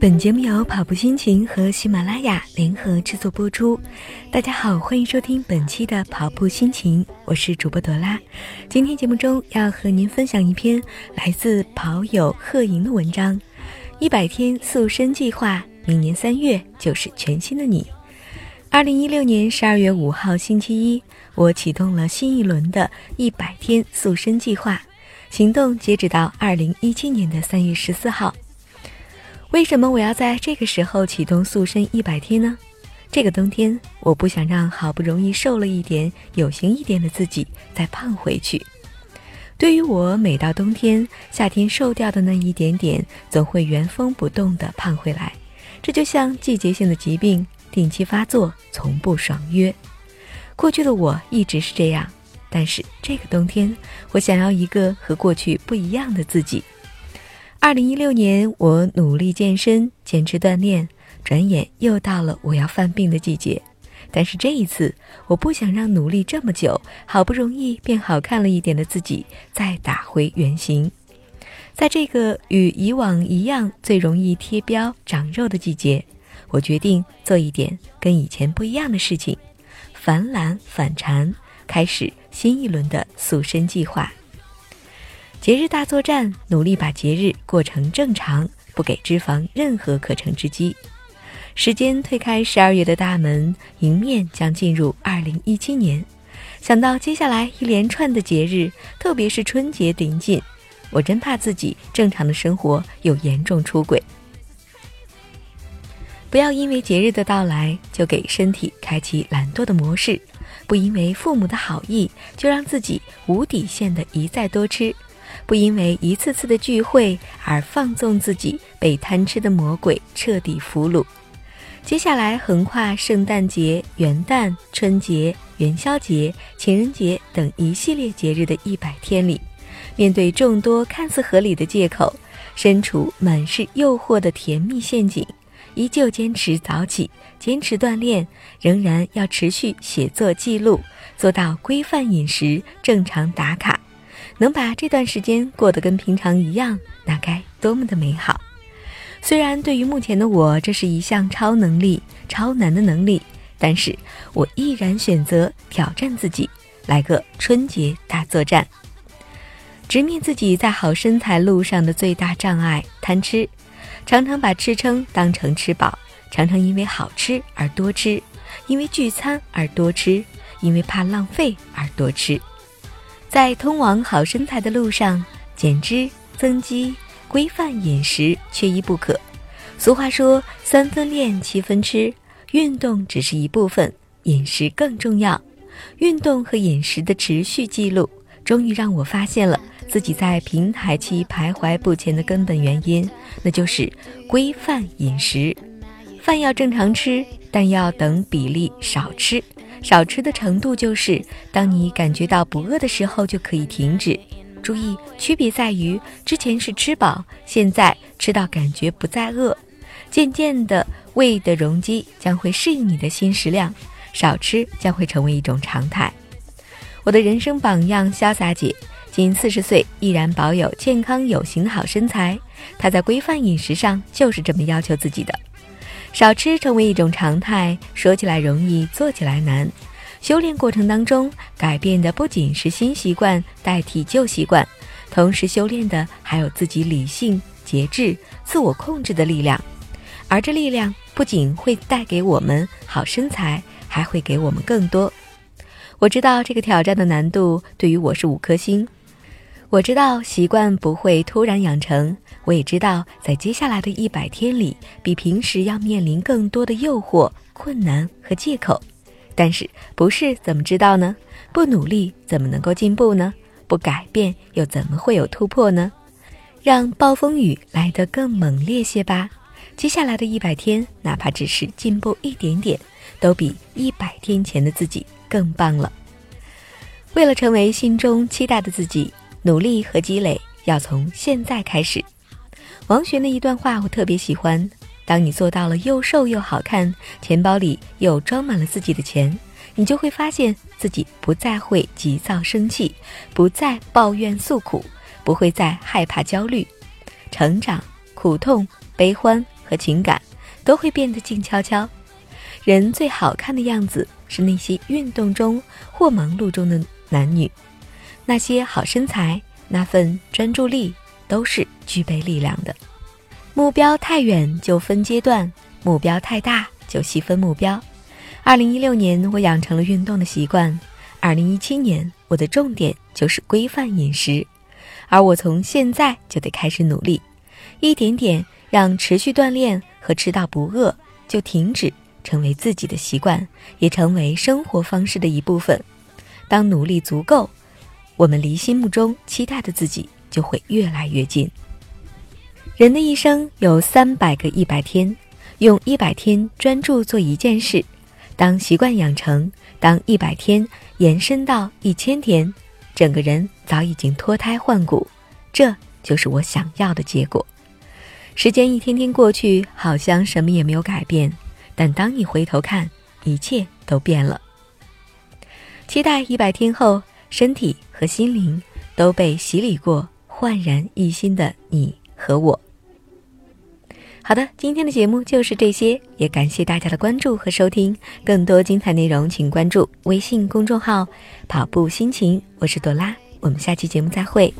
本节目由跑步心情和喜马拉雅联合制作播出。大家好，欢迎收听本期的跑步心情，我是主播朵拉。今天节目中要和您分享一篇来自跑友贺莹的文章：一百天塑身计划，明年三月就是全新的你。二零一六年十二月五号星期一，我启动了新一轮的一百天塑身计划，行动截止到二零一七年的三月十四号。为什么我要在这个时候启动塑身一百天呢？这个冬天，我不想让好不容易瘦了一点、有型一点的自己再胖回去。对于我，每到冬天、夏天瘦掉的那一点点，总会原封不动地胖回来。这就像季节性的疾病，定期发作，从不爽约。过去的我一直是这样，但是这个冬天，我想要一个和过去不一样的自己。二零一六年，我努力健身，坚持锻炼，转眼又到了我要犯病的季节。但是这一次，我不想让努力这么久，好不容易变好看了一点的自己再打回原形。在这个与以往一样最容易贴标长肉的季节，我决定做一点跟以前不一样的事情，反懒反馋，开始新一轮的塑身计划。节日大作战，努力把节日过成正常，不给脂肪任何可乘之机。时间推开十二月的大门，迎面将进入二零一七年。想到接下来一连串的节日，特别是春节临近，我真怕自己正常的生活有严重出轨。不要因为节日的到来就给身体开启懒惰的模式，不因为父母的好意就让自己无底线的一再多吃。不因为一次次的聚会而放纵自己，被贪吃的魔鬼彻底俘虏。接下来横跨圣诞节、元旦、春节、元宵节、情人节等一系列节日的一百天里，面对众多看似合理的借口，身处满是诱惑的甜蜜陷阱，依旧坚持早起，坚持锻炼，仍然要持续写作记录，做到规范饮食、正常打卡。能把这段时间过得跟平常一样，那该多么的美好！虽然对于目前的我，这是一项超能力、超难的能力，但是我毅然选择挑战自己，来个春节大作战，直面自己在好身材路上的最大障碍——贪吃。常常把吃撑当成吃饱，常常因为好吃而多吃，因为聚餐而多吃，因为怕浪费而多吃。在通往好身材的路上，减脂增肌、规范饮食缺一不可。俗话说“三分练，七分吃”，运动只是一部分，饮食更重要。运动和饮食的持续记录，终于让我发现了自己在平台期徘徊不前的根本原因，那就是规范饮食。饭要正常吃，但要等比例少吃。少吃的程度就是，当你感觉到不饿的时候就可以停止。注意，区别在于之前是吃饱，现在吃到感觉不再饿。渐渐的，胃的容积将会适应你的新食量，少吃将会成为一种常态。我的人生榜样，潇洒姐，仅四十岁依然保有健康有型的好身材。她在规范饮食上就是这么要求自己的。少吃成为一种常态，说起来容易，做起来难。修炼过程当中，改变的不仅是新习惯代替旧习惯，同时修炼的还有自己理性、节制、自我控制的力量。而这力量不仅会带给我们好身材，还会给我们更多。我知道这个挑战的难度对于我是五颗星。我知道习惯不会突然养成，我也知道在接下来的一百天里，比平时要面临更多的诱惑、困难和借口。但是不是怎么知道呢？不努力怎么能够进步呢？不改变又怎么会有突破呢？让暴风雨来得更猛烈些吧！接下来的一百天，哪怕只是进步一点点，都比一百天前的自己更棒了。为了成为心中期待的自己。努力和积累要从现在开始。王璇的一段话我特别喜欢：当你做到了又瘦又好看，钱包里又装满了自己的钱，你就会发现自己不再会急躁生气，不再抱怨诉苦，不会再害怕焦虑。成长、苦痛、悲欢和情感，都会变得静悄悄。人最好看的样子是那些运动中或忙碌中的男女，那些好身材，那份专注力，都是具备力量的。目标太远就分阶段，目标太大就细分目标。二零一六年，我养成了运动的习惯。二零一七年，我的重点就是规范饮食，而我从现在就得开始努力，一点点让持续锻炼和吃到不饿就停止成为自己的习惯，也成为生活方式的一部分。当努力足够，我们离心目中期待的自己就会越来越近。人的一生有三百个一百天，用一百天专注做一件事。当习惯养成，当一百天延伸到一千天，整个人早已经脱胎换骨，这就是我想要的结果。时间一天天过去，好像什么也没有改变，但当你回头看，一切都变了。期待一百天后，身体和心灵都被洗礼过，焕然一新的你和我。好的，今天的节目就是这些，也感谢大家的关注和收听。更多精彩内容，请关注微信公众号“跑步心情”。我是朵拉，我们下期节目再会。